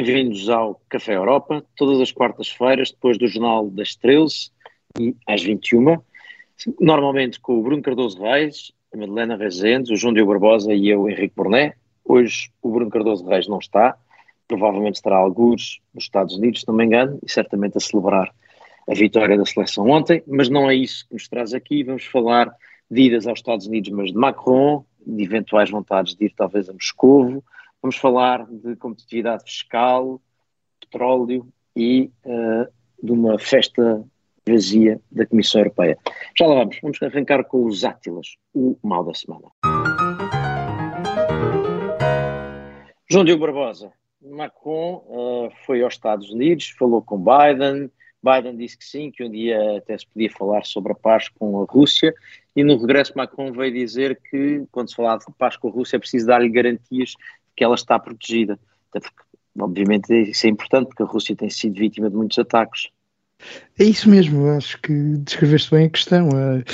Bem-vindos ao Café Europa, todas as quartas-feiras, depois do Jornal das 13 e às 21. Normalmente com o Bruno Cardoso Reis, a Madalena Rezendes, o João Diogo Barbosa e eu, Henrique Borné. Hoje o Bruno Cardoso Reis não está, provavelmente estará alguns nos Estados Unidos, se não me engano, e certamente a celebrar a vitória da seleção ontem, mas não é isso que nos traz aqui. Vamos falar de idas aos Estados Unidos, mas de Macron, de eventuais vontades de ir talvez a Moscovo, Vamos falar de competitividade fiscal, petróleo e uh, de uma festa vazia da Comissão Europeia. Já lá vamos, vamos arrancar com os Átilas, o mal da semana. João Diogo Barbosa, Macron uh, foi aos Estados Unidos, falou com Biden, Biden disse que sim, que um dia até se podia falar sobre a paz com a Rússia, e no regresso Macron veio dizer que, quando se falava de paz com a Rússia, é preciso dar-lhe garantias que ela está protegida. Obviamente, isso é importante, porque a Rússia tem sido vítima de muitos ataques. É isso mesmo, acho que descreveste bem a questão. Eh,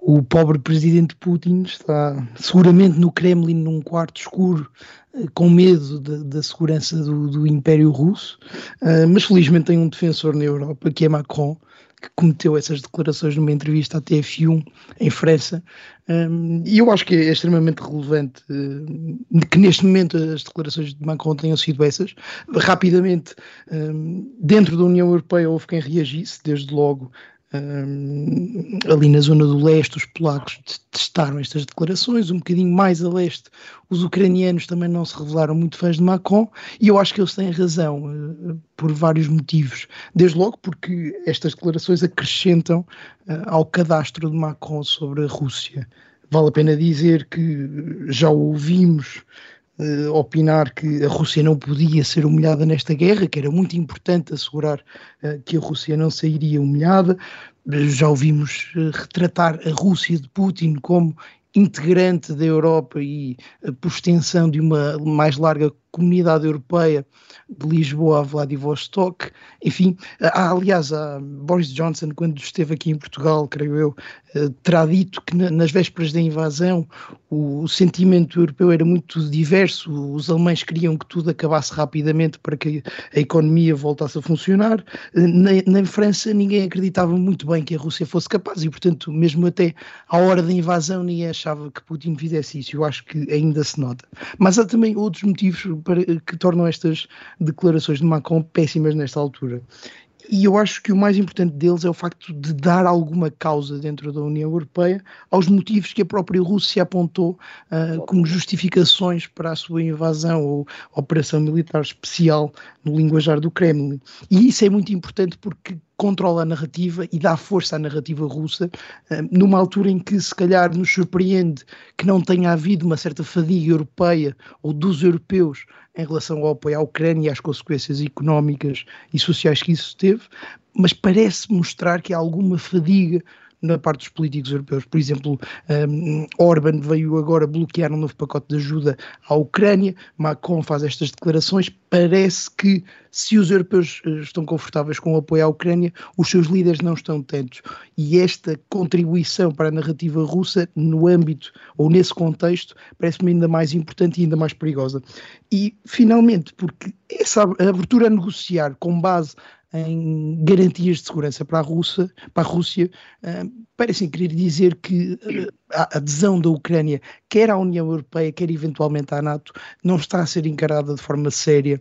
o pobre presidente Putin está seguramente no Kremlin, num quarto escuro, eh, com medo da, da segurança do, do, Império Russo, eh, mas felizmente tem um defensor na Europa, que é Macron, que cometeu essas declarações numa entrevista à TF1 em França. Um, e eu acho que é extremamente relevante uh, que neste momento as declarações de Macron tenham sido essas. Rapidamente, um, dentro da União Europeia houve quem reagisse, desde logo ali na zona do leste, os polacos testaram estas declarações, um bocadinho mais a leste, os ucranianos também não se revelaram muito fãs de Macron, e eu acho que eles têm razão, uh, por vários motivos. Desde logo porque estas declarações acrescentam uh, ao cadastro de Macron sobre a Rússia. Vale a pena dizer que já ouvimos uh, opinar que a Rússia não podia ser humilhada nesta guerra, que era muito importante assegurar uh, que a Rússia não sairia humilhada. Já ouvimos uh, retratar a Rússia de Putin como integrante da Europa e por extensão de uma mais larga comunidade europeia de Lisboa a Vladivostok, enfim, há, aliás, a Boris Johnson, quando esteve aqui em Portugal, creio eu, eh, terá dito que nas vésperas da invasão o, sentimento europeu era muito diverso, os alemães queriam que tudo acabasse rapidamente para que a economia voltasse a funcionar, na, na França ninguém acreditava muito bem que a Rússia fosse capaz e, portanto, mesmo até à hora da invasão ninguém achava que Putin fizesse isso, eu acho que ainda se nota. Mas há também outros motivos que tornam estas declarações de Macron péssimas nesta altura. E eu acho que o mais importante deles é o facto de dar alguma causa dentro da União Europeia aos motivos que a própria Rússia apontou uh, como justificações para a sua invasão ou operação militar especial no linguajar do Kremlin. E isso é muito importante porque controla a narrativa e dá força à narrativa russa, uh, numa altura em que se calhar nos surpreende que não tenha havido uma certa fadiga europeia ou dos europeus em relação ao apoio à Ucrânia e às consequências económicas e sociais que isso teve, mas parece mostrar que há alguma fadiga na parte dos políticos europeus. Por exemplo, um, Orban veio agora bloquear um novo pacote de ajuda à Ucrânia, Macron faz estas declarações. Parece que, se os europeus eh, estão confortáveis com o apoio à Ucrânia, os seus líderes não estão tantos. E esta contribuição para a narrativa russa, no âmbito ou nesse contexto, parece-me ainda mais importante e ainda mais perigosa. E, finalmente, porque essa abertura a negociar com base em garantias de segurança para a, Rússia, para a Rússia, uh, parecem querer dizer que uh, a adesão da Ucrânia, quer à União Europeia, quer eventualmente à NATO, não está a ser encarada de forma séria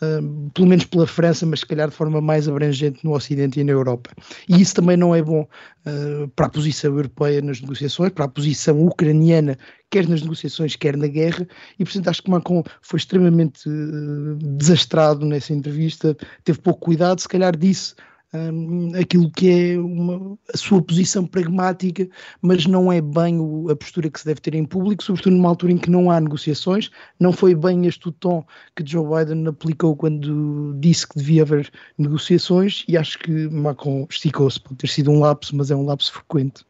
Uh, pelo menos pela França, mas se calhar de forma mais abrangente no Ocidente e na Europa. E isso também não é bom uh, para a posição europeia nas negociações, para a posição ucraniana, quer nas negociações, quer na guerra, e portanto acho que Macron foi extremamente uh, desastrado nessa entrevista, teve pouco cuidado, se calhar disse um, aquilo que é uma, a sua posição pragmática, mas não é bem o, a postura que se deve ter em público, sobretudo numa altura em que não há negociações. Não foi bem este o tom que Joe Biden aplicou quando disse que devia haver negociações, e acho que Macron esticou-se. Pode ter sido um lapso, mas é um lapso frequente.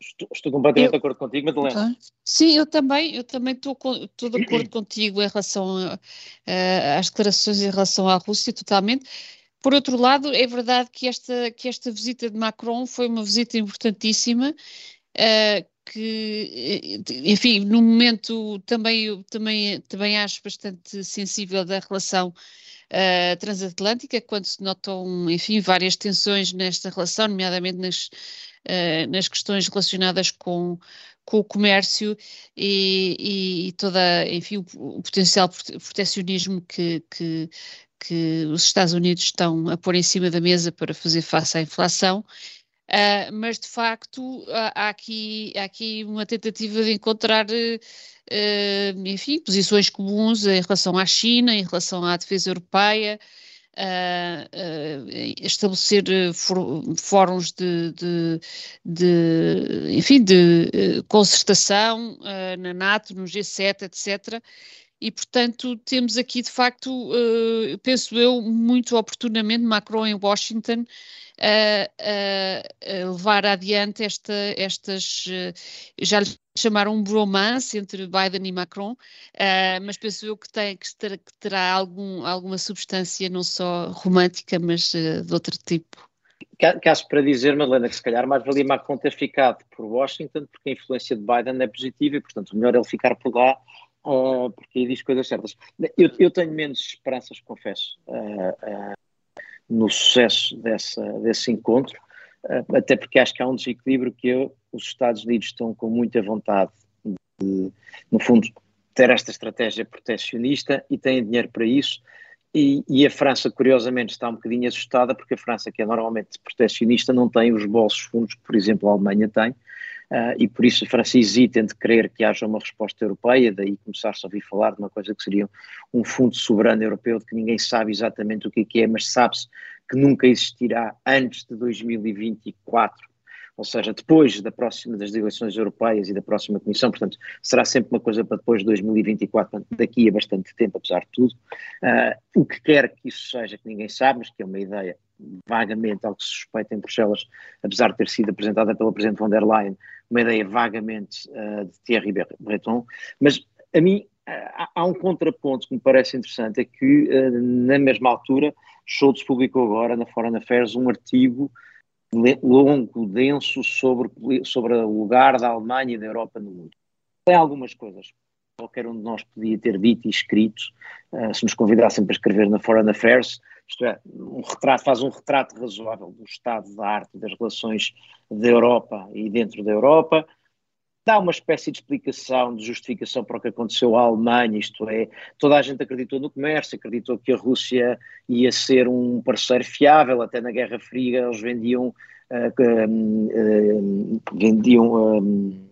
Estou, estou completamente eu, de acordo contigo, Madalena. Sim, eu também, eu também estou, estou de acordo contigo em relação a, a, às declarações em relação à Rússia, totalmente. Por outro lado, é verdade que esta, que esta visita de Macron foi uma visita importantíssima, uh, que, enfim, no momento também, também, também acho bastante sensível da relação uh, transatlântica, quando se notam, enfim, várias tensões nesta relação, nomeadamente nas, uh, nas questões relacionadas com, com o comércio e, e, e toda, enfim, o, o potencial protecionismo que, que, que os Estados Unidos estão a pôr em cima da mesa para fazer face à inflação. Uh, mas de facto há, aqui, há aqui uma tentativa de encontrar, uh, enfim, posições comuns em relação à China, em relação à defesa europeia, uh, estabelecer fóruns de, de, de, enfim, de concertação na NATO, no G7, etc. E, portanto, temos aqui, de facto, uh, penso eu, muito oportunamente, Macron em Washington a, levar adiante esta, estas, uh, já lhe chamaram um bromance entre Biden e Macron, uh, mas penso eu que, tem, que, terá, que terá algum, alguma substância, não só romântica, mas de outro tipo. Caso para dizer, Madalena, que se calhar mais valia Macron ter ficado por Washington, porque a influência de Biden é positiva e, portanto, melhor ele ficar por lá uh, porque aí diz coisas certas. Eu, eu tenho menos esperanças, confesso, uh, no sucesso dessa, desse encontro, até porque acho que há um desequilíbrio que eu, os Estados Unidos estão com muita vontade de, no fundo, ter esta estratégia proteccionista e têm dinheiro para isso. E, e, a França, curiosamente, está um bocadinho assustada porque a França, que é normalmente proteccionista, não tem os bolsos fundos que, por exemplo, a Alemanha tem. Uh, e por isso a França hesita de querer que haja uma resposta europeia, daí começar-se a ouvir falar de uma coisa que seria um fundo soberano europeu, de que ninguém sabe exatamente o que é, é mas sabe-se que nunca existirá antes de 2024, ou seja, depois da próxima das eleições europeias e da próxima Comissão, portanto, será sempre uma coisa para depois de 2024, daqui a bastante tempo, apesar de tudo. Uh, o que quer que isso seja, que ninguém sabe, mas que é uma ideia vagamente, algo que se suspeita em Bruxelas, apesar de ter sido apresentada pela Presidente von der Leyen, uma ideia vagamente uh, de Thierry Breton, mas a mim uh, há um contraponto que me parece interessante, é que uh, na mesma altura Schultz publicou agora na Foreign Affairs um artigo longo, denso sobre, sobre o lugar da Alemanha e da Europa no mundo. Tem algumas coisas qualquer um de nós podia ter dito e escrito, se nos convidassem para escrever na Foreign Affairs, isto é, um retrato, faz um retrato razoável do estado da arte das relações da Europa e dentro da Europa, dá uma espécie de explicação, de justificação para o que aconteceu à Alemanha, isto é, toda a gente acreditou no comércio, acreditou que a Rússia ia ser um parceiro fiável, até na Guerra Fria eles vendiam, uh, uh, vendiam uh,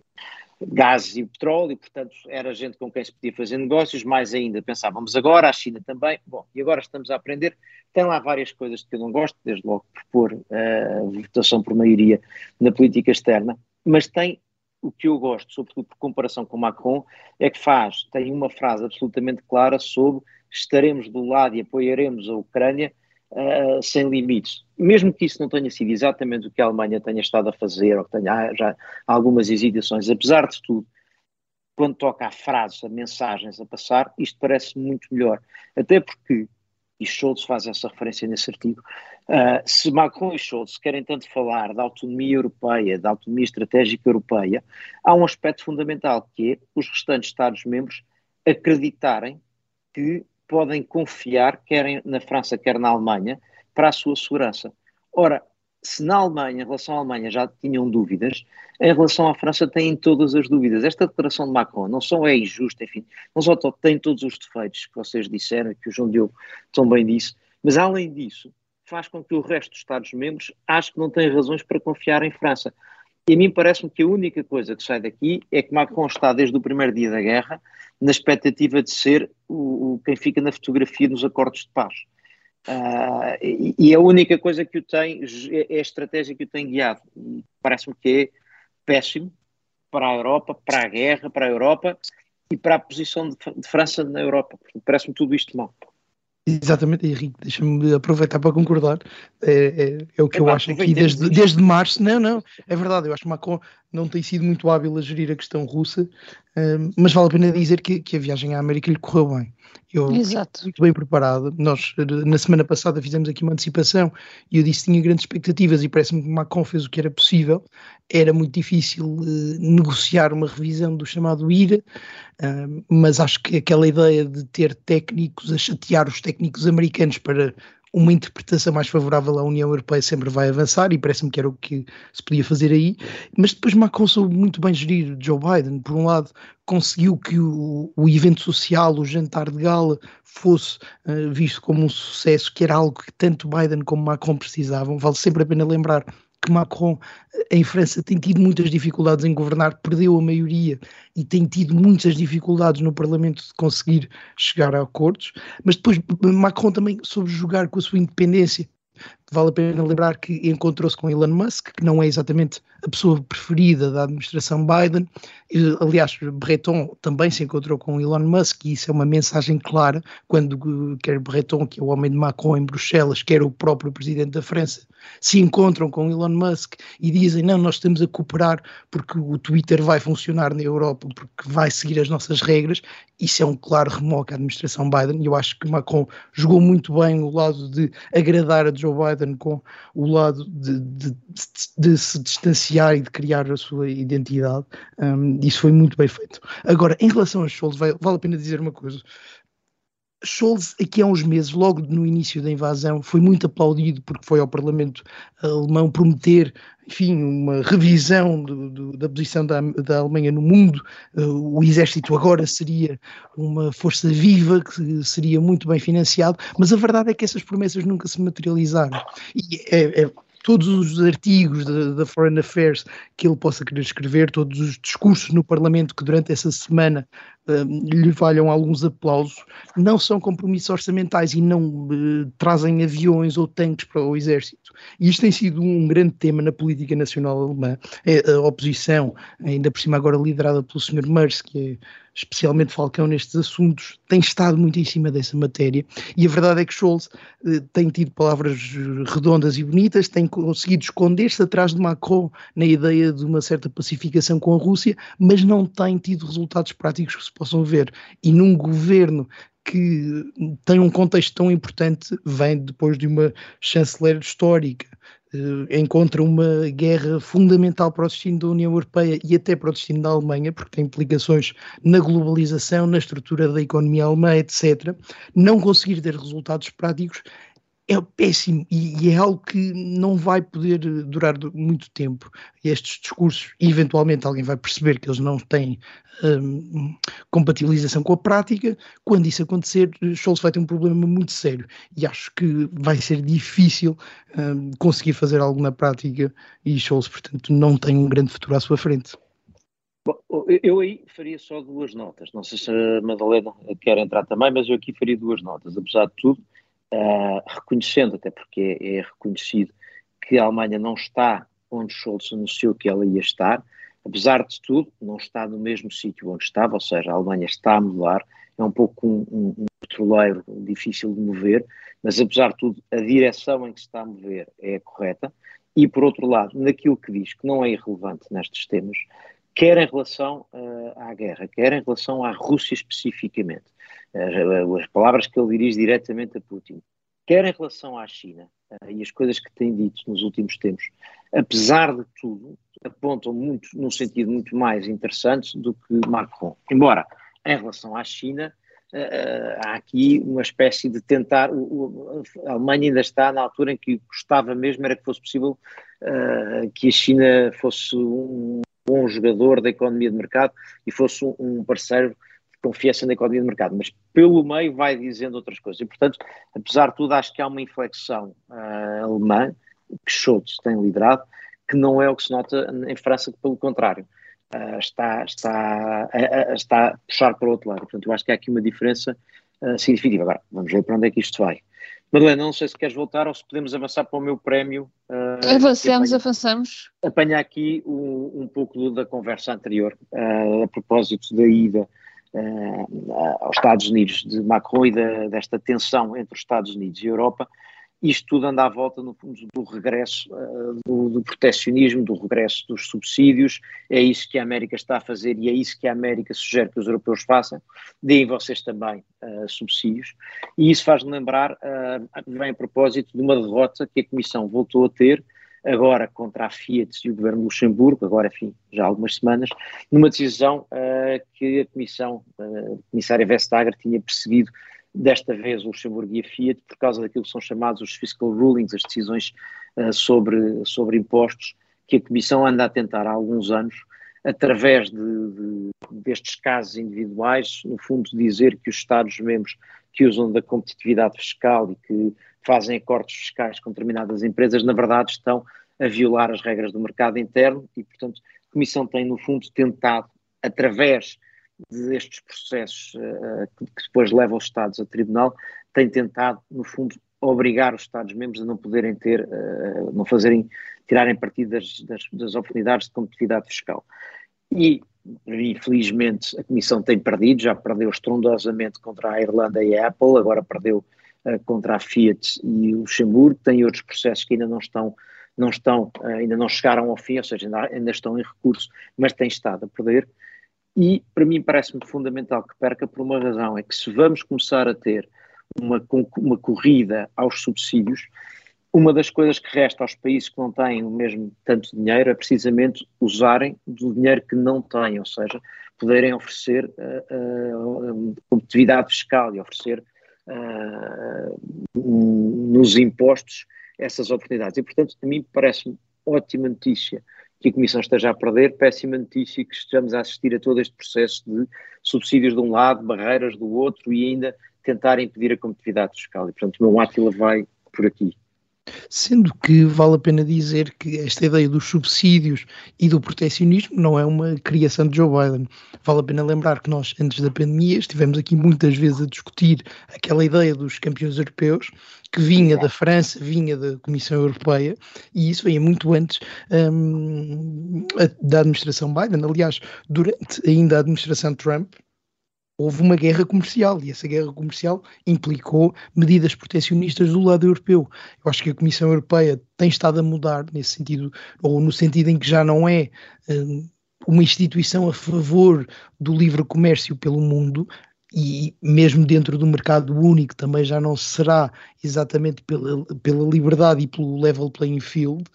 gás e petróleo, portanto era gente com quem se podia fazer negócios, mais ainda pensávamos agora, a China também, bom, e agora estamos a aprender, tem lá várias coisas que eu não gosto, desde logo propor uh, votação por maioria na política externa, mas tem o que eu gosto, sobretudo por comparação com Macron, é que faz, tem uma frase absolutamente clara sobre estaremos do lado e apoiaremos a Ucrânia uh, sem limites. Mesmo que isso não tenha sido exatamente o que a Alemanha tenha estado a fazer, ou que tenha já algumas hesitações, apesar de tudo, quando toca a frases, a mensagens a passar, isto parece muito melhor. Até porque, e Scholz faz essa referência nesse artigo, uh, se Macron e Scholz querem tanto falar da autonomia europeia, da autonomia estratégica europeia, há um aspecto fundamental que é os restantes Estados-membros acreditarem que podem confiar, quer na França, quer na Alemanha, para a sua segurança. Ora, se na Alemanha, em relação à Alemanha, já tinham dúvidas, em relação à França têm todas as dúvidas. Esta declaração de Macron não só é injusta, enfim, não só tem todos os defeitos que vocês disseram, que o João Diogo tão bem disse, mas além disso, faz com que o resto dos Estados-membros ache que não têm razões para confiar em França. E a mim parece-me que a única coisa que sai daqui é que Macron está desde o primeiro dia da guerra na expectativa de ser o, o quem fica na fotografia dos acordos de paz. Uh, e, e, a única coisa que o tem é, é a estratégia que o tem guiado. Parece-me que é péssimo para a Europa, para a guerra, para a Europa e para a posição de, de França na Europa. Parece-me tudo isto mal. Exatamente, Henrique, deixa-me aproveitar para concordar. É, é, é o que é, eu acho aqui desde, desde março. Não, não, é verdade. Eu acho que Macron não tem sido muito hábil a gerir a questão russa uh, mas vale a pena dizer que, que a viagem à América lhe correu bem. Eu Exato. muito bem preparado. Nós, na semana passada, fizemos aqui uma antecipação e eu disse que tinha grandes expectativas e parece-me que Macron fez o que era possível. Era muito difícil uh, negociar uma revisão do chamado IRA, uh, mas acho que aquela ideia de ter técnicos a chatear os técnicos americanos para uma interpretação mais favorável à União Europeia sempre vai avançar e parece-me que era o que se podia fazer aí, mas depois Macron soube muito bem gerir Joe Biden, por um lado conseguiu que o, o evento social, o jantar de gala, fosse uh, visto como um sucesso, que era algo que tanto Biden como Macron precisavam, vale sempre a pena lembrar que Macron em França tem tido muitas dificuldades em governar, perdeu a maioria e tem tido muitas dificuldades no Parlamento de conseguir chegar a acordos, mas depois Macron também soube jogar com a sua independência Vale a pena lembrar que encontrou-se com Elon Musk, que não é exatamente a pessoa preferida da administração Biden. Aliás, Breton também se encontrou com Elon Musk, e isso é uma mensagem clara quando quer Breton, que é o homem de Macron em Bruxelas, quer o próprio presidente da França, se encontram com Elon Musk e dizem: Não, nós estamos a cooperar porque o Twitter vai funcionar na Europa, porque vai seguir as nossas regras. Isso é um claro remoque à administração Biden, e eu acho que Macron jogou muito bem o lado de agradar a Joe Biden com o lado de, de, de se distanciar e de criar a sua identidade. Um, isso foi muito bem feito. Agora, em relação a Scholz, vale a pena dizer uma coisa. Scholz, aqui há uns meses, logo no início da invasão, foi muito aplaudido porque foi ao Parlamento alemão prometer, enfim, uma revisão do, do, da posição da, da, Alemanha no mundo. Uh, o exército agora seria uma força viva, que seria muito bem financiado, mas a verdade é que essas promessas nunca se materializaram. E é, é todos os artigos da Foreign Affairs que ele possa querer escrever, todos os discursos no Parlamento que durante essa semana uh, lhe valham alguns aplausos, não são compromissos orçamentais e não uh, trazem aviões ou tanques para o exército. E isto tem sido um grande tema na política nacional alemã. É a oposição, ainda por cima agora liderada pelo Sr. Merz, que é especialmente Falcão nestes assuntos, tem estado muito em cima dessa matéria e a verdade é que Scholz eh, tem tido palavras redondas e bonitas, tem conseguido esconder-se atrás de Macron na ideia de uma certa pacificação com a Rússia, mas não tem tido resultados práticos possam ver. E num governo que tem um contexto tão importante, vem depois de uma chanceler histórica, eh, encontra uma guerra fundamental para o destino da União Europeia e até para o destino da Alemanha, porque tem implicações na globalização, na estrutura da economia alemã, etc. Não conseguir ter resultados práticos é péssimo e, e, é algo que não vai poder durar muito tempo. Estes discursos, eventualmente alguém vai perceber que eles não têm um, compatibilização com a prática. Quando isso acontecer, Scholz vai ter um problema muito sério e acho que vai ser difícil um, conseguir fazer algo na prática e Scholz, portanto, não tem um grande futuro à sua frente. Bom, eu aí faria só duas notas. Não sei se a Madalena quer entrar também, mas eu aqui faria duas notas. Apesar de tudo, uh, reconhecendo, até porque é, é, reconhecido, que a Alemanha não está onde Scholz anunciou que ela ia estar, apesar de tudo, não está no mesmo sítio onde estava, ou seja, a Alemanha está a mudar, é um pouco um, um, um petroleiro difícil de mover, mas apesar de tudo, a direção em que se está a mover é a correta, e por outro lado, naquilo que diz que não é irrelevante nestes temas, quer em relação uh, à guerra, quer em relação à Rússia especificamente, uh, as palavras que ele dirige diretamente a Putin, quer em relação à China uh, e as coisas que tem dito nos últimos tempos, apesar de tudo, apontam muito num sentido muito mais interessante do que Macron. Embora, em relação à China, há aqui uma espécie de tentar. A Alemanha ainda está na altura em que gostava mesmo era que fosse possível que a China fosse um bom jogador da economia de mercado e fosse um, parceiro confiança na economia de mercado, mas pelo meio vai dizendo outras coisas. E, portanto, apesar de tudo, acho que há uma inflexão uh, alemã, que Schultz tem liderado, que não é o que se nota em França, que pelo contrário. Uh, está, está, uh, está a puxar para o outro lado. Portanto, eu acho que há aqui uma diferença significativa. Agora, vamos ver para onde é que isto vai. Madalena, não sei se queres voltar ou se podemos avançar para o meu prémio. Uh, Avancemos, apanha, avançamos. Apanha aqui um, um pouco do, da conversa anterior, uh, a propósito da ida uh, aos Estados Unidos de Macron e desta tensão entre os Estados Unidos e a Europa. isto tudo anda à volta, no fundo, do regresso uh, do, do proteccionismo, do regresso dos subsídios. É isso que a América está a fazer e é isso que a América sugere que os europeus façam. Deem vocês também uh, subsídios. E isso faz-me lembrar, uh, vem a propósito de uma derrota que a Comissão voltou a ter agora contra a Fiat e o governo de Luxemburgo, agora, enfim, já há algumas semanas, numa decisão uh, que a Comissão, uh, a Comissária Vestager tinha percebido desta vez o Luxemburgo e a Fiat, por causa daquilo que são chamados os fiscal rulings, as decisões uh, sobre, sobre impostos, que a Comissão anda a tentar há alguns anos, através de, de, destes casos individuais, no fundo dizer que os Estados-membros que usam da competitividade fiscal e que fazem acordos fiscais com determinadas empresas, na verdade estão a violar as regras do mercado interno e, portanto, a Comissão tem, no fundo, tentado, através destes processos uh, que depois levam os Estados a tribunal, tem tentado, no fundo, obrigar os Estados-membros a não poderem ter, uh, não fazerem, tirarem partido das, das, das, oportunidades de competitividade fiscal. E, infelizmente, a Comissão tem perdido, já perdeu estrondosamente contra a Irlanda e a Apple, agora perdeu contra a Fiat e o Luxemburgo, tem outros processos que ainda não estão não estão, ainda não chegaram ao fim, ou seja, ainda, ainda estão em recurso, mas têm estado a perder. E para mim parece-me fundamental que perca por uma razão: é que se vamos começar a ter uma, uma corrida aos subsídios, uma das coisas que resta aos países que não têm o mesmo tanto dinheiro é precisamente usarem do dinheiro que não têm, ou seja, poderem oferecer uh, uh, competitividade fiscal e oferecer nos impostos essas oportunidades. E, portanto, a mim parece-me ótima notícia que a Comissão esteja a perder, péssima notícia que estejamos a assistir a todo este processo de subsídios de um lado, barreiras do outro e ainda tentar impedir a competitividade fiscal. E, portanto, o meu Átila vai por aqui. Sendo que vale a pena dizer que esta ideia dos subsídios e do proteccionismo não é uma criação de Joe Biden. Vale a pena lembrar que nós, antes da pandemia, estivemos aqui muitas vezes a discutir aquela ideia dos campeões europeus, que vinha da França, vinha da Comissão Europeia, e isso vinha muito antes um, da administração Biden. Aliás, durante ainda a administração Trump, houve uma guerra comercial e essa guerra comercial implicou medidas protecionistas do lado europeu. Eu acho que a Comissão Europeia tem estado a mudar nesse sentido, ou no sentido em que já não é um, uma instituição a favor do livre comércio pelo mundo, e mesmo dentro do mercado único também já não será exatamente pela, pela liberdade e pelo level playing field,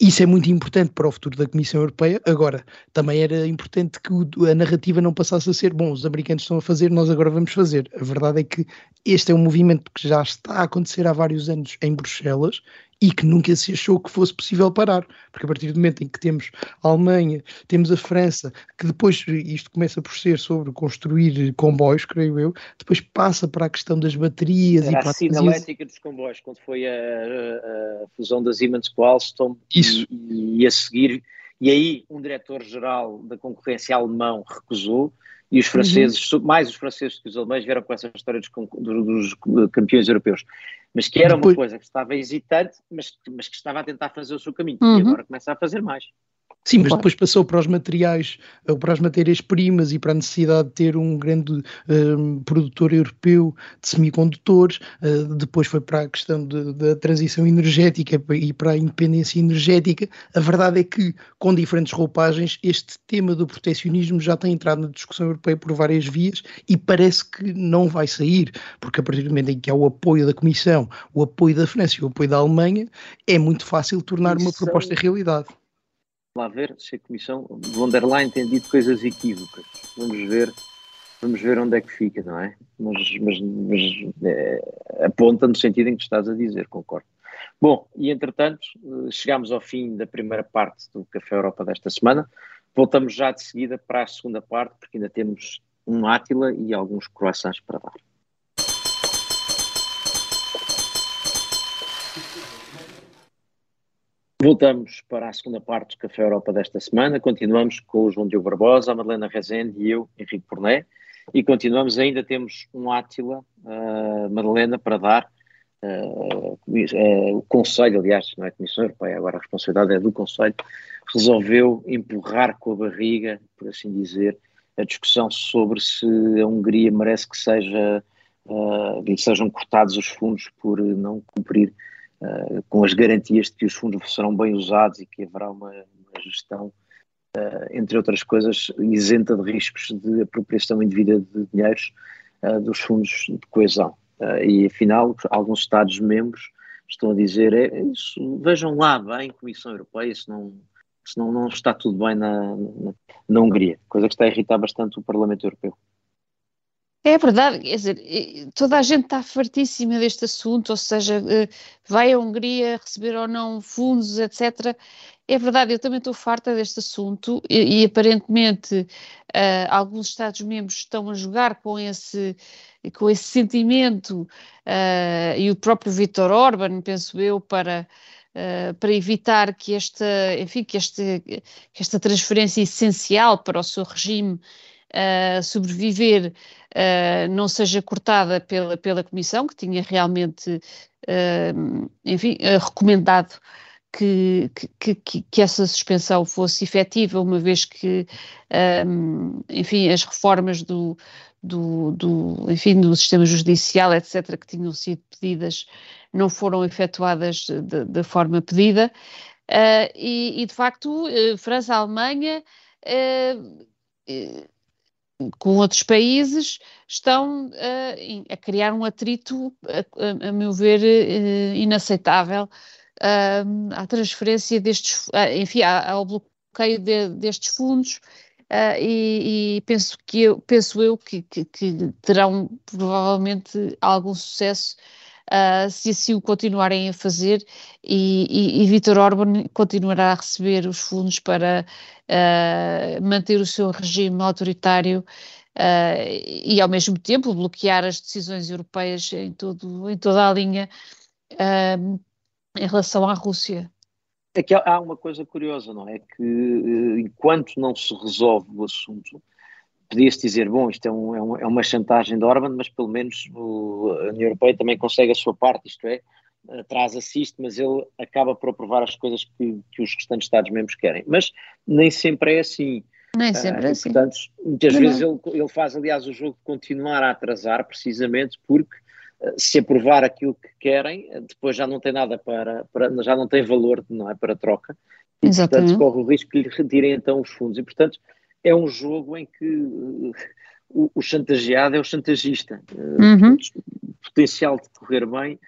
isso é muito importante para o futuro da Comissão Europeia. Agora, também era importante que a narrativa não passasse a ser: bom, os americanos estão a fazer, nós agora vamos fazer. A verdade é que este é um movimento que já está a acontecer há vários anos em Bruxelas e que nunca se achou que fosse possível parar, porque a partir do momento em que temos a Alemanha, temos a França, que depois isto começa por ser sobre construir comboios, creio eu, depois passa para a questão das baterias Era e para a sinalética dos comboios, quando foi a, a, a fusão da Siemens com a Alstom Isso. E, e a seguir, e aí um diretor-geral da concorrência alemão recusou, e os franceses, uhum. mais os franceses que os alemães, vieram com essa história dos, dos, campeões europeus. Mas que era Depois... uma coisa que estava hesitante, mas, mas que estava a tentar fazer o seu caminho. Uhum. E agora começa a fazer mais. Sim, mas depois passou para os materiais, para as matérias-primas e para a necessidade de ter um grande um, produtor europeu de semicondutores, uh, depois foi para a questão da transição energética e para a independência energética. A verdade é que, com diferentes roupagens, este tema do protecionismo já tem entrado na discussão europeia por várias vias e parece que não vai sair, porque a partir do momento em que há o apoio da Comissão, o apoio da França e o apoio da Alemanha, é muito fácil tornar Isso uma proposta realidade lá ver se a Comissão von der Leyen tem dito coisas equívocas. Vamos ver, vamos ver onde é que fica, não é? Mas, mas, mas é, aponta no sentido em que estás a dizer, concordo. Bom, e entretanto, chegamos ao fim da primeira parte do Café Europa desta semana. Voltamos já de seguida para a segunda parte, porque ainda temos um Átila e alguns croissants para dar. Voltamos para a segunda parte do Café Europa desta semana. Continuamos com o João Diogo Barbosa, a Madalena Rezende e eu, Henrique Porné. E continuamos, ainda temos um Átila, uh, Madalena, para dar. Uh, uh, o Conselho, aliás, não é a Comissão Europeia, agora a responsabilidade é do Conselho, resolveu empurrar com a barriga, por assim dizer, a discussão sobre se a Hungria merece que seja, uh, sejam cortados os fundos por não cumprir uh, com as garantias de que os fundos serão bem usados e que haverá uma, uma gestão, uh, entre outras coisas, isenta de riscos de apropriação indevida de dinheiros dos fundos de coesão. e afinal, alguns Estados-membros estão a dizer: é, isso, vejam lá bem, Comissão Europeia, se não, se não, não está tudo bem na, na, na Hungria, coisa que está a irritar bastante o Parlamento Europeu. É verdade, quer dizer, toda a gente está fartíssima deste assunto, ou seja, eh, vai a Hungria receber ou não fundos, etc. É verdade, eu também estou farta deste assunto e, e aparentemente uh, alguns Estados-membros estão a jogar com esse, com esse sentimento uh, e o próprio Vítor Orban, penso eu, para, uh, para evitar que esta, enfim, que, este, que esta transferência essencial para o seu regime uh, sobreviver uh, não seja cortada pela, pela Comissão, que tinha realmente, uh, enfim, recomendado que, que, que, que, essa suspensão fosse efetiva, uma vez que, um, enfim, as reformas do, do, do, enfim, do sistema judicial, etc., que tinham sido pedidas, não foram efetuadas da forma pedida. Uh, e, e, de facto, uh, França, Alemanha, uh, com outros países estão uh, a criar um atrito, a, a meu ver, uh, inaceitável uh, à transferência destes, enfim, ao bloqueio de, destes fundos. E, e, penso que eu, penso eu que, que, que terão provavelmente algum sucesso uh, se assim o continuarem a fazer e, e, e Vítor Orban continuará a receber os fundos para uh, manter o seu regime autoritário uh, e ao mesmo tempo bloquear as decisões europeias em, todo, em toda a linha em relação à Rússia. É que há uma coisa curiosa, não é? Que enquanto não se resolve o assunto, podia-se dizer, bom, isto é, é, um, é, uma chantagem de Orban, mas pelo menos o, a União Europeia também consegue a sua parte, isto é, atrasa-se isto, mas ele acaba por aprovar as coisas que, que os restantes Estados-membros querem. Mas nem sempre é assim. Nem sempre é assim. Portanto, muitas não vezes ele, ele faz, aliás, o jogo de continuar a atrasar, precisamente porque eh, se aprovar aquilo que querem, depois já não tem nada para, para já não tem valor não é, para troca. E, Exatamente. portanto, corre o risco que lhe retirem então os fundos. E, portanto, é um jogo em que uh, o, o, chantageado é o chantagista. Uh, uhum. O potencial de correr bem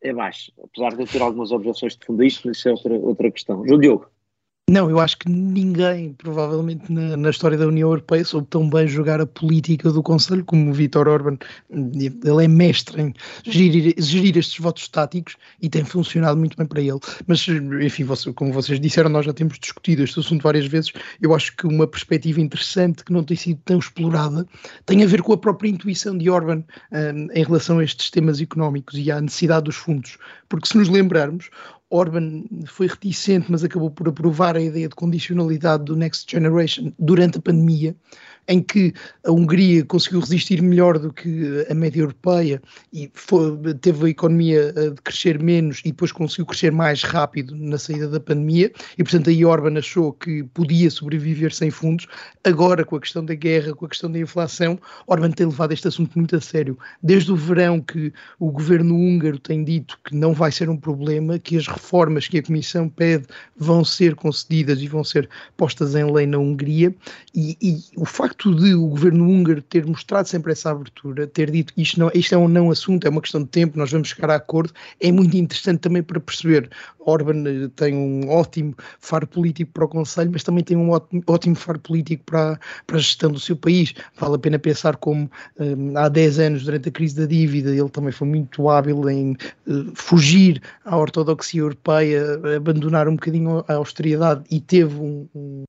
é baixo, apesar de eu ter algumas objeções de fundo a isto, isso é outra, outra questão. João Diogo. Não, eu acho que ninguém, provavelmente na, na, história da União Europeia, soube tão bem jogar a política do Conselho como o Vítor Orban. Ele é mestre em gerir, gerir, estes votos táticos e tem funcionado muito bem para ele. Mas, enfim, você, como vocês disseram, nós já temos discutido este assunto várias vezes. Eu acho que uma perspectiva interessante que não tem sido tão explorada tem a ver com a própria intuição de Orban um, em relação a estes temas económicos e à necessidade dos fundos. Porque se nos lembrarmos, Orban foi reticente, mas acabou por aprovar a ideia de condicionalidade do Next Generation durante a pandemia, em que a Hungria conseguiu resistir melhor do que a média europeia e foi, teve a economia a crescer menos e depois conseguiu crescer mais rápido na saída da pandemia e portanto aí Orban achou que podia sobreviver sem fundos. Agora com a questão da guerra, com a questão da inflação, Orban tem levado este assunto muito a sério. Desde o verão que o governo húngaro tem dito que não vai ser um problema, que as reformas que a Comissão pede vão ser concedidas e vão ser postas em lei na Hungria e, e o facto facto de o governo húngaro ter mostrado sempre essa abertura, ter dito que isto, não, isto é um não assunto, é uma questão de tempo, nós vamos chegar a acordo, é muito interessante também para perceber. Orban eh, tem um ótimo faro político para o Conselho, mas também tem um ótimo, ótimo faro político para, para a gestão do seu país. Vale a pena pensar como um, há 10 anos, durante a crise da dívida, ele também foi muito hábil em uh, fugir à ortodoxia europeia, abandonar um bocadinho a austeridade e teve um, um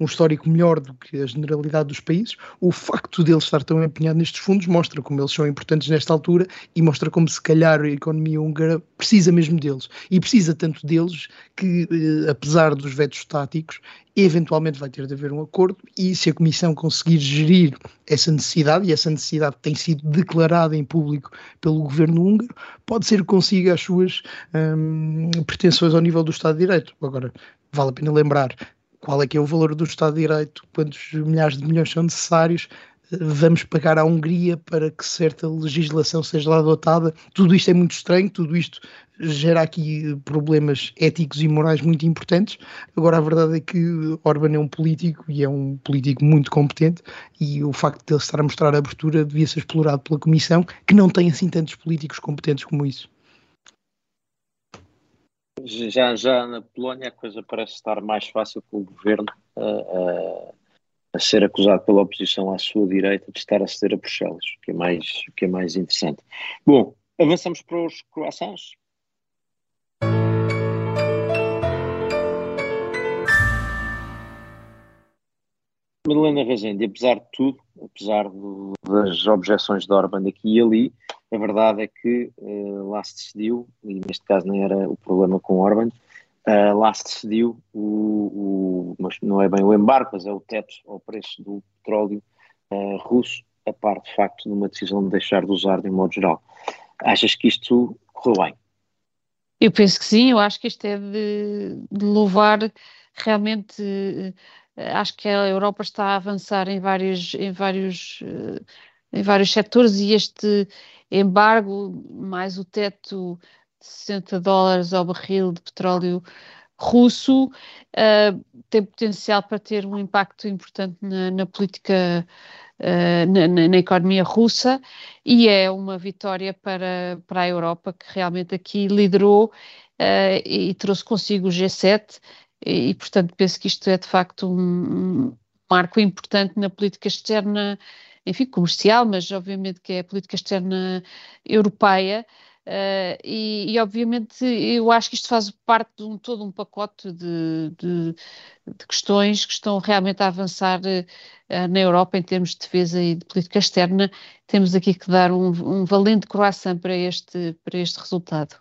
um histórico melhor do que a generalidade dos países, o facto dele estar tão empenhado nestes fundos mostra como eles são importantes nesta altura e mostra como se calhar a economia húngara precisa mesmo deles. E precisa tanto deles que, eh, apesar dos vetos estáticos, eventualmente vai ter de haver um acordo e se a Comissão conseguir gerir essa necessidade, e essa necessidade tem sido declarada em público pelo governo húngaro, pode ser que consiga as suas hum, pretensões ao nível do Estado de Direito. Agora, vale a pena lembrar, qual é que é o valor do Estado de Direito, quantos milhares de milhões são necessários, vamos pagar à Hungria para que certa legislação seja lá adotada. Tudo isto é muito estranho, tudo isto gera aqui problemas éticos e morais muito importantes. Agora, a verdade é que Orban é um político e é um político muito competente e o facto de ele estar a mostrar a abertura devia ser explorado pela Comissão, que não tem assim tantos políticos competentes como isso. Já, já na Polónia a coisa parece estar mais fácil com o governo a, a ser acusado pela oposição à sua direita de estar a ceder a Bruxelas, o que é mais, o que é mais interessante. Bom, avançamos para os croissants. Madalena Rezende, apesar de tudo, apesar das objeções de Orban aqui e ali, a verdade é que uh, lá se decidiu, e neste caso nem era o problema com Orban, uh, lá se decidiu o, o, mas não é bem o embarque, mas é o teto ao preço do petróleo uh, russo, a parte de facto de uma decisão de deixar de usar de um modo geral. Achas que isto correu bem? Eu penso que sim, eu acho que isto é de, de louvar realmente acho que a Europa está a avançar em vários, em vários, em vários setores e este embargo, mais o teto de 60 dólares ao barril de petróleo russo, uh, tem potencial para ter um impacto importante na, na política, uh, na, na, na, economia russa, e é uma vitória para, para a Europa, que realmente aqui liderou uh, e trouxe consigo o G7, e, e, portanto, penso que isto é de facto um, um marco importante na política externa enfim, comercial, mas obviamente que é a política externa europeia. Uh, e, e, obviamente eu acho que isto faz parte de um, todo um pacote de, de, de questões que estão realmente a avançar uh, na Europa em termos de defesa e de política externa. Temos aqui que dar um, um valente croissant para este, para este resultado.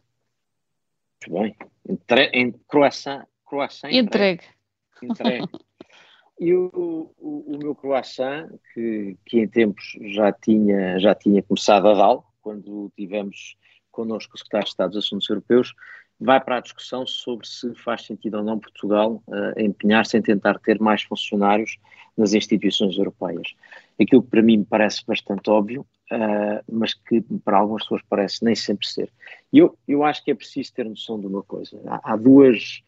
Muito bem. Entre, em croissant, croissant entregue. entregue. entregue. E o, o, o, meu croissant, que, que em tempos já tinha, já tinha começado a dar, quando tivemos connosco o secretário de Estado dos Assuntos Europeus, vai para a discussão sobre se faz sentido ou não Portugal uh, empenhar-se em tentar ter mais funcionários nas instituições europeias. Aquilo que para mim me parece bastante óbvio, uh, mas que para algumas pessoas parece nem sempre ser. Eu, eu acho que é preciso ter noção de uma coisa. Há, há duas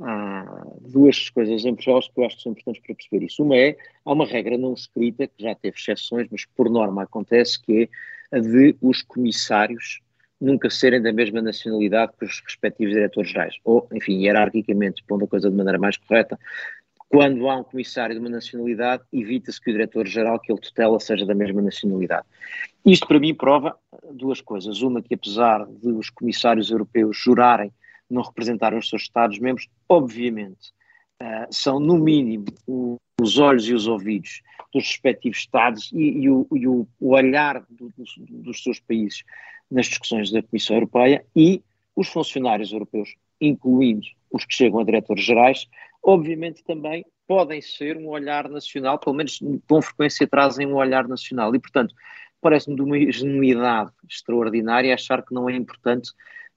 há duas coisas em Portugal que eu acho que são importantes para perceber isso. Uma é, há uma regra não escrita, que já teve exceções, mas por norma acontece, que é a de os comissários nunca serem da mesma nacionalidade que os respectivos diretores-gerais. Ou, enfim, hierarquicamente, pondo a coisa de maneira mais correta, quando há um comissário de uma nacionalidade, evita-se que o diretor-geral que ele tutela seja da mesma nacionalidade. Isto, para mim, prova duas coisas. Uma, que apesar de os comissários europeus jurarem não representar os seus Estados-membros, obviamente, uh, são no mínimo o, os olhos e os ouvidos dos respectivos Estados e, e, o, e o, olhar do, dos, dos seus países nas discussões da Comissão Europeia e os funcionários europeus, incluindo os que chegam a diretores gerais, obviamente também podem ser um olhar nacional, pelo menos com frequência trazem um olhar nacional. E, portanto, parece-me de uma genuidade extraordinária achar que não é importante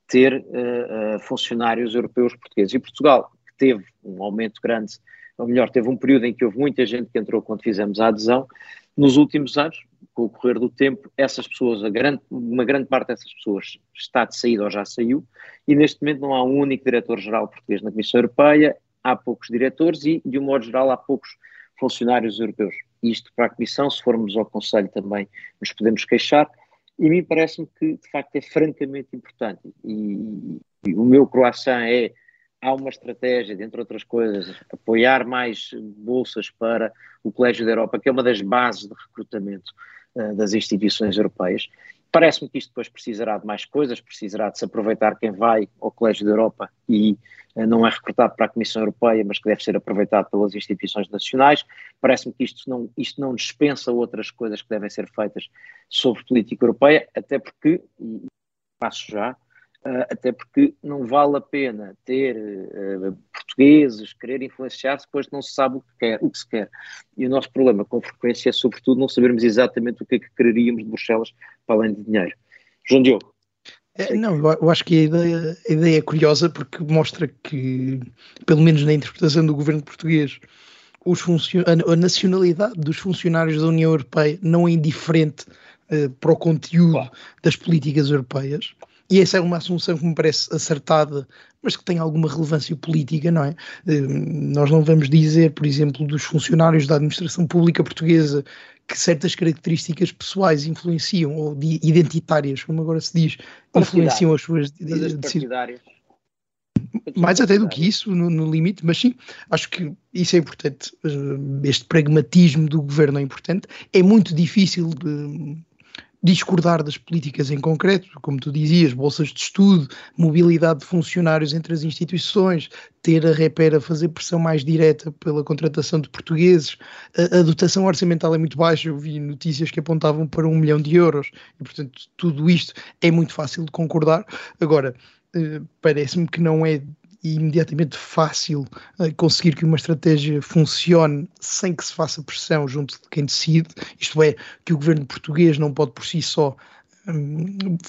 ter uh, funcionários europeus portugueses. E Portugal, que teve um aumento grande, ou melhor, teve um período em que houve muita gente que entrou quando fizemos a adesão, nos últimos anos, com o correr do tempo, essas pessoas, grande, uma grande parte dessas pessoas está de saída ou já saiu, e neste momento não há um único diretor-geral português na Comissão Europeia, há poucos diretores e, de um modo geral, há poucos funcionários europeus. Isto para a Comissão, se formos ao Conselho também nos podemos queixar, e a mim parece-me que, de facto, é francamente importante. E, e, o meu croissant é, há uma estratégia, dentre outras coisas, apoiar mais bolsas para o Colégio da Europa, que é uma das bases de recrutamento uh, das instituições europeias. Parece-me que isto depois precisará de mais coisas, precisará de se aproveitar quem vai ao Colégio da Europa e uh, não é recrutado para a Comissão Europeia, mas que deve ser aproveitado pelas instituições nacionais. Parece-me que isto não, isto não dispensa outras coisas que devem ser feitas sobre política europeia, até porque, e passo já, até porque não vale a pena ter uh, portugueses querer influenciar-se, depois não se sabe o que, quer, o que se quer. E o nosso problema, com frequência, é sobretudo não sabermos exatamente o que é que quereríamos de Bruxelas para além de dinheiro. João Diogo. É, não, eu acho que a ideia, a ideia é curiosa porque mostra que, pelo menos na interpretação do governo português, a, nacionalidade dos funcionários da União Europeia não é indiferente uh, para o conteúdo das políticas europeias. E essa é uma assunção que me parece acertada, mas que tem alguma relevância política, não é? Nós não vamos dizer, por exemplo, dos funcionários da administração pública portuguesa que certas características pessoais influenciam, ou de, identitárias, como agora se diz, influenciam as suas decisões. Mais até do que isso, no, no, limite, mas sim, acho que isso é importante. Este pragmatismo do governo é importante. É muito difícil de discordar das políticas em concreto, como tu dizias, bolsas de estudo, mobilidade de funcionários entre as instituições, ter a Reper a fazer pressão mais direta pela contratação de portugueses, a, a, dotação orçamental é muito baixa, eu vi notícias que apontavam para um milhão de euros, e portanto tudo isto é muito fácil de concordar. Agora, eh, parece-me que não é e imediatamente fácil uh, conseguir que uma estratégia funcione sem que se faça pressão junto de quem decide, isto é, que o governo português não pode por si só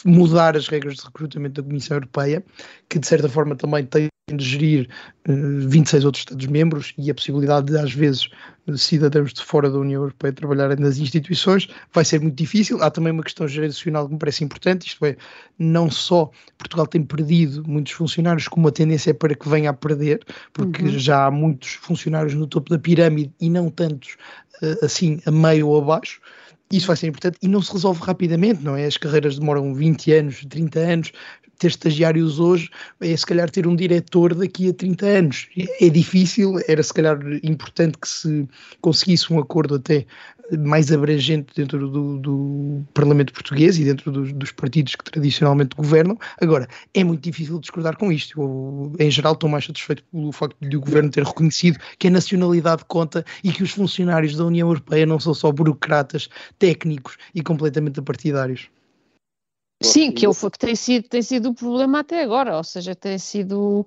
mudar as regras de recrutamento da Comissão Europeia, que de certa forma também tem de gerir uh, eh, 26 outros Estados-membros e a possibilidade de, às vezes, cidadãos de fora da União Europeia trabalharem nas instituições vai ser muito difícil. Há também uma questão geracional que me parece importante, isto é, não só Portugal tem perdido muitos funcionários, como a tendência é para que venha a perder, porque uhum. já há muitos funcionários no topo da pirâmide e não tantos uh, assim a meio ou abaixo. Isso vai ser importante e não se resolve rapidamente, não é? As carreiras demoram 20 anos, 30 anos, ter estagiários hoje é se calhar ter um diretor daqui a 30 anos. É difícil, era se calhar importante que se conseguisse um acordo até mais abrangente dentro do, do Parlamento português e dentro dos, dos, partidos que tradicionalmente governam. Agora, é muito difícil discordar com isto. Eu, em geral, estou mais satisfeito pelo facto de o governo ter reconhecido que a nacionalidade conta e que os funcionários da União Europeia não são só burocratas, técnicos e completamente partidários. Sim, que, eu, que tem, sido, tem sido o problema até agora, ou seja, tem sido.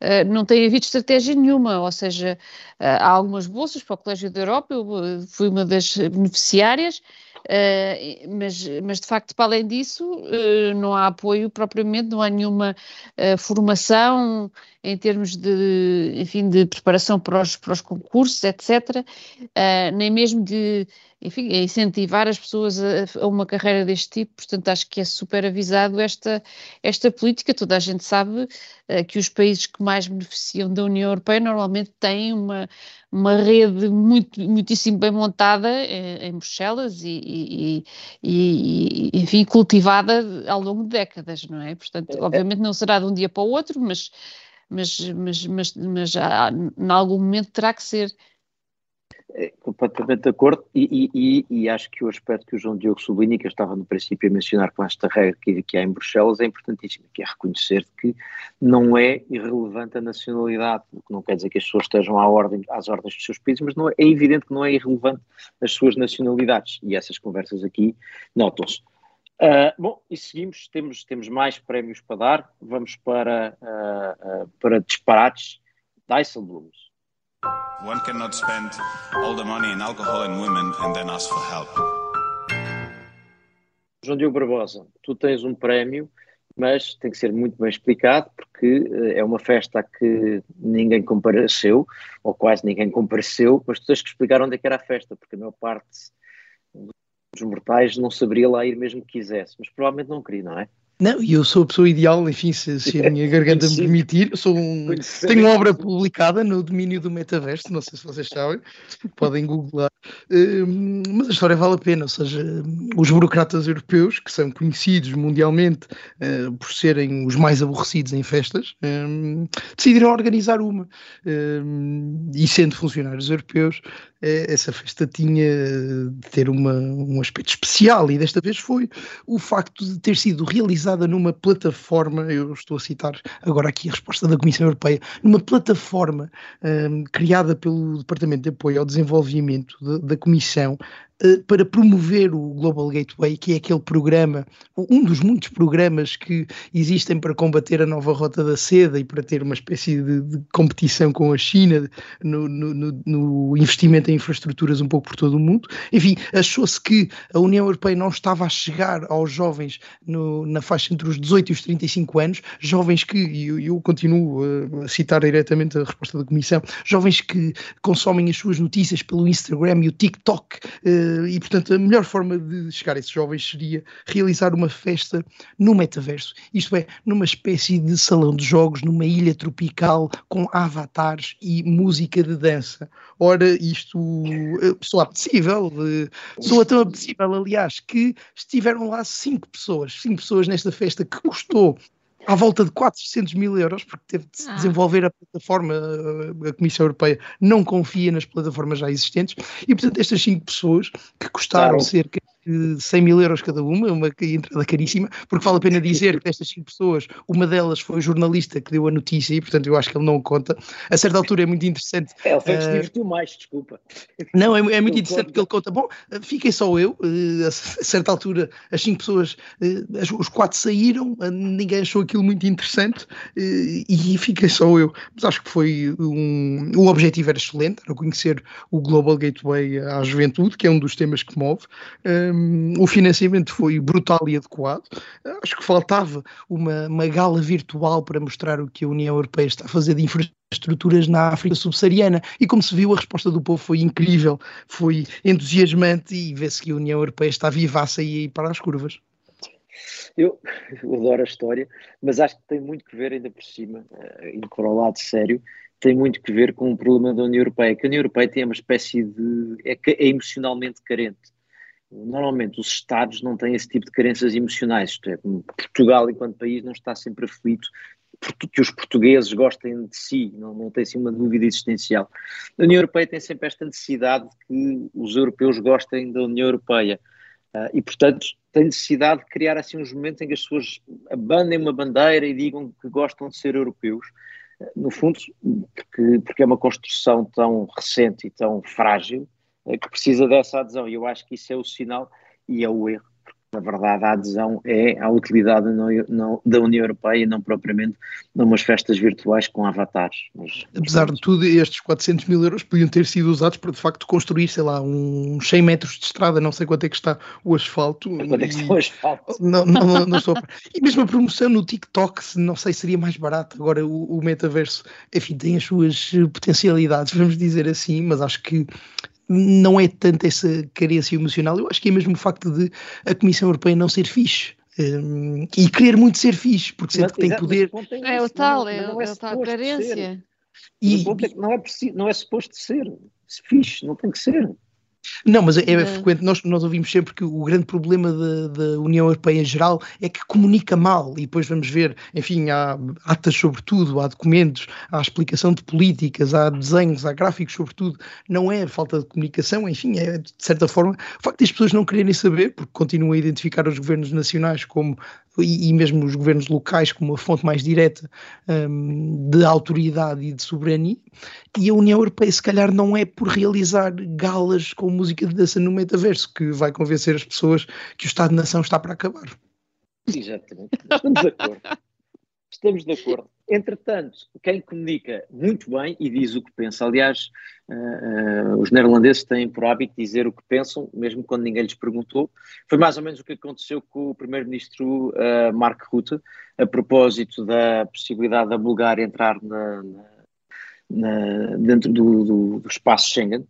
Uh, não tem havido estratégia nenhuma, ou seja, uh, há algumas bolsas para o Colégio da Europa, eu eh, fui uma das beneficiárias, Uh, mas, mas de facto, para além disso, uh, não há apoio propriamente, não há nenhuma uh, formação em termos de, enfim, de preparação para os, para os concursos, etc., nem mesmo de enfim, incentivar as pessoas a, a, uma carreira deste tipo, portanto acho que é super avisado esta, esta política, toda a gente sabe que os países que mais beneficiam da União Europeia normalmente têm uma, uma rede muito, muitíssimo bem montada em, em Bruxelas e, e, e, e, enfim, cultivada ao longo de décadas, não é? Portanto, é, é. obviamente não será de um dia para o outro, mas mas, mas, mas, mas há, em algum momento terá que ser. É, completamente de acordo, e, e, e, acho que o aspecto que o João Diogo sublinha, que eu estava no princípio a mencionar com esta regra que, que há em Bruxelas, é importantíssimo, que é reconhecer que não é irrelevante a nacionalidade, o que não quer dizer que as pessoas estejam à ordem, às ordens dos seus países, mas não é, é evidente que não é irrelevante as suas nacionalidades, e essas conversas aqui notam-se. Uh, bom, e seguimos, temos, temos mais prémios para dar, vamos para, uh, uh, para disparates, Dyson Blues. One cannot spend all the money in alcohol and women and then ask for help. João Diogo Barbosa, tu tens um prémio, mas tem que ser muito bem explicado porque eh, é uma festa a que ninguém compareceu, ou quase ninguém compareceu, mas tu tens que explicar onde é que era a festa, porque a maior parte dos mortais não saberia lá ir mesmo que quisesse, mas provavelmente não queria, não é? Não, e eu sou a pessoa ideal, enfim, se, se a minha garganta me permitir. sou um, tenho uma obra publicada no domínio do metaverso, não sei se vocês sabem, podem googlar. Uh, mas a história vale a pena, ou seja, os burocratas europeus, que são conhecidos mundialmente uh, por serem os mais aborrecidos em festas, uh, decidiram organizar uma. e sendo funcionários europeus, essa festa tinha de ter uma, um aspecto especial, e desta vez foi o facto de ter sido realizada numa plataforma, eu estou a citar agora aqui a resposta da Comissão Europeia, numa plataforma um, criada pelo Departamento de Apoio ao Desenvolvimento de, da Comissão para promover o Global Gateway, que é aquele programa, um dos muitos programas que existem para combater a nova rota da seda e para ter uma espécie de, de competição com a China no, no, no, investimento em infraestruturas um pouco por todo o mundo. Enfim, achou-se que a União Europeia não estava a chegar aos jovens no, na faixa entre os 18 e os 35 anos, jovens que, e eu, eu continuo a citar diretamente a resposta da Comissão, jovens que consomem as suas notícias pelo Instagram e o TikTok, eh, e portanto a melhor forma de chegar a esses jovens seria realizar uma festa no metaverso, isto é, numa espécie de salão de jogos, numa ilha tropical com avatares e música de dança. Ora, isto eh, soa apetecível, eh, soa tão apetecível, aliás, que estiveram lá cinco pessoas, cinco pessoas nesta festa que custou à volta de 400 mil euros, porque teve de se ah. desenvolver a plataforma, a Comissão Europeia não confia nas plataformas já existentes, e portanto estas cinco pessoas que custaram claro. cerca 100 mil euros cada uma, uma entrada caríssima, porque vale a pena dizer que destas cinco pessoas, uma delas foi o jornalista que deu a notícia e, portanto, eu acho que ele não conta. A certa altura é muito interessante. É, ele foi uh, se divertiu mais, desculpa. Não, é, é muito interessante porque ele conta. Bom, fiquem só eu, uh, a certa altura, as cinco pessoas, uh, os quatro saíram, ninguém achou aquilo muito interessante e fiquei só eu. Mas acho que foi um. O objetivo era excelente, era conhecer o Global Gateway à juventude, que é um dos temas que move. Um, o financiamento foi brutal e adequado. Acho que faltava uma, uma gala virtual para mostrar o que a União Europeia está a fazer de infraestruturas na África subsaariana. E como se viu, a resposta do povo foi incrível, foi entusiasmante e vê-se que a União Europeia está vivaça e para as curvas. Eu, eu, adoro a história, mas acho que tem muito que ver, ainda por cima, uh, indo para o lado sério, tem muito que ver com o problema da União Europeia, que a União Europeia tem uma espécie de. é, é emocionalmente carente normalmente os Estados não têm esse tipo de carências emocionais, isto é, Portugal enquanto país não está sempre aflito que os portugueses gostem de si, não, não tem assim uma dúvida existencial. A União Europeia tem sempre esta necessidade de que os europeus gostem da União Europeia uh, e, portanto, tem necessidade de criar assim uns momentos em que as pessoas abanem uma bandeira e digam que gostam de ser europeus. Uh, no fundo, porque, porque é uma construção tão recente e tão frágil, que precisa dessa adesão. E eu acho que isso é o sinal e é o erro. Na verdade, a adesão é a utilidade da União Europeia e não propriamente numas festas virtuais com avatares. Mas, Apesar de tudo, estes 400 mil euros podiam ter sido usados para, de facto, construir, sei lá, uns 100 metros de estrada, não sei quanto é que está o asfalto. Quanto é que está o asfalto? Não, não, não, não estou... E mesmo a promoção no TikTok, não sei, seria mais barato. Agora, o, o metaverso, enfim, tem as suas potencialidades, vamos dizer assim, mas acho que não é tanto essa carência emocional, eu acho que é mesmo o facto de a Comissão Europeia não ser fixe. Um, e querer muito ser fixe, porque sente que tem poder. É, é o tal, é, não, não é, é o tal carência. E, é não, é não é suposto ser fixe, não tem que ser. Não, mas é, é frequente, nós, nós ouvimos sempre que o grande problema da, União Europeia em geral é que comunica mal, e depois vamos ver, enfim, há atas sobre tudo, há documentos, há explicação de políticas, há desenhos, há gráficos sobre tudo, não é falta de comunicação, enfim, é de certa forma, o facto das pessoas não quererem saber, porque continuam a identificar os governos nacionais como e, mesmo os governos locais como a fonte mais direta um, de autoridade e de soberania, e a União Europeia se calhar não é por realizar galas com música de dança no metaverso que vai convencer as pessoas que o Estado-nação está para acabar. Exatamente, estamos de acordo. Estamos de acordo. Entretanto, quem comunica muito bem e diz o que pensa, aliás, uh, uh, os neerlandeses têm por hábito dizer o que pensam, mesmo quando ninguém lhes perguntou, foi mais ou menos o que aconteceu com o primeiro-ministro uh, Mark Rutte, a propósito da possibilidade da Bulgária entrar na, na, dentro do, do, do, espaço Schengen.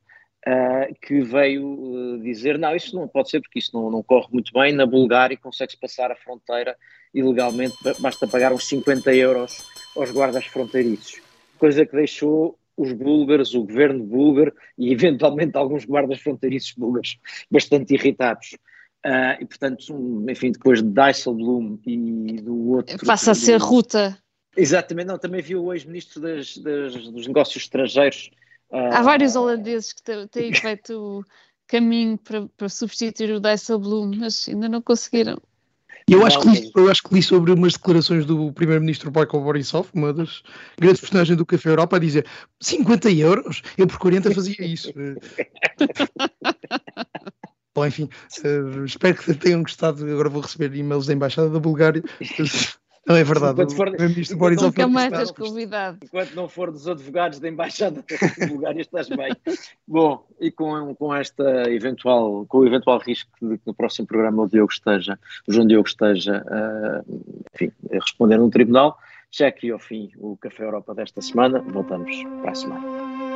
Que veio dizer: não, isso não pode ser porque isso não, não corre muito bem. Na Bulgária consegue-se passar a fronteira ilegalmente, basta pagar uns 50 euros aos guardas fronteiriços, coisa que deixou os búlgaros, o governo búlgaro e eventualmente alguns guardas fronteiriços búlgaros bastante irritados. Uh, e portanto, enfim, depois de Dijsselbloem e do outro. Passa a ser do... ruta. Exatamente, não, também viu o ex-ministro dos negócios estrangeiros. Há vários holandeses que têm feito o caminho para, para substituir o Dijsselbloem, mas ainda não conseguiram. Eu acho, que li, eu acho que li sobre umas declarações do primeiro-ministro Michael Borisov, uma das grandes personagens do Café Europa, a dizer 50 euros? Eu por 40 fazia isso. Bom, enfim, uh, espero que tenham gostado. Agora vou receber e-mails da Embaixada da Bulgária. Não é verdade. Enquanto for, Boris nunca mais convidado. Enquanto não for dos advogados da Embaixada da Bulgária, estás bem. Bom, e com, com esta eventual, com o eventual risco de que no próximo programa o Diogo esteja, o João Diogo esteja, uh, enfim, a responder num tribunal, já aqui ao fim o Café Europa desta semana. Voltamos para a semana.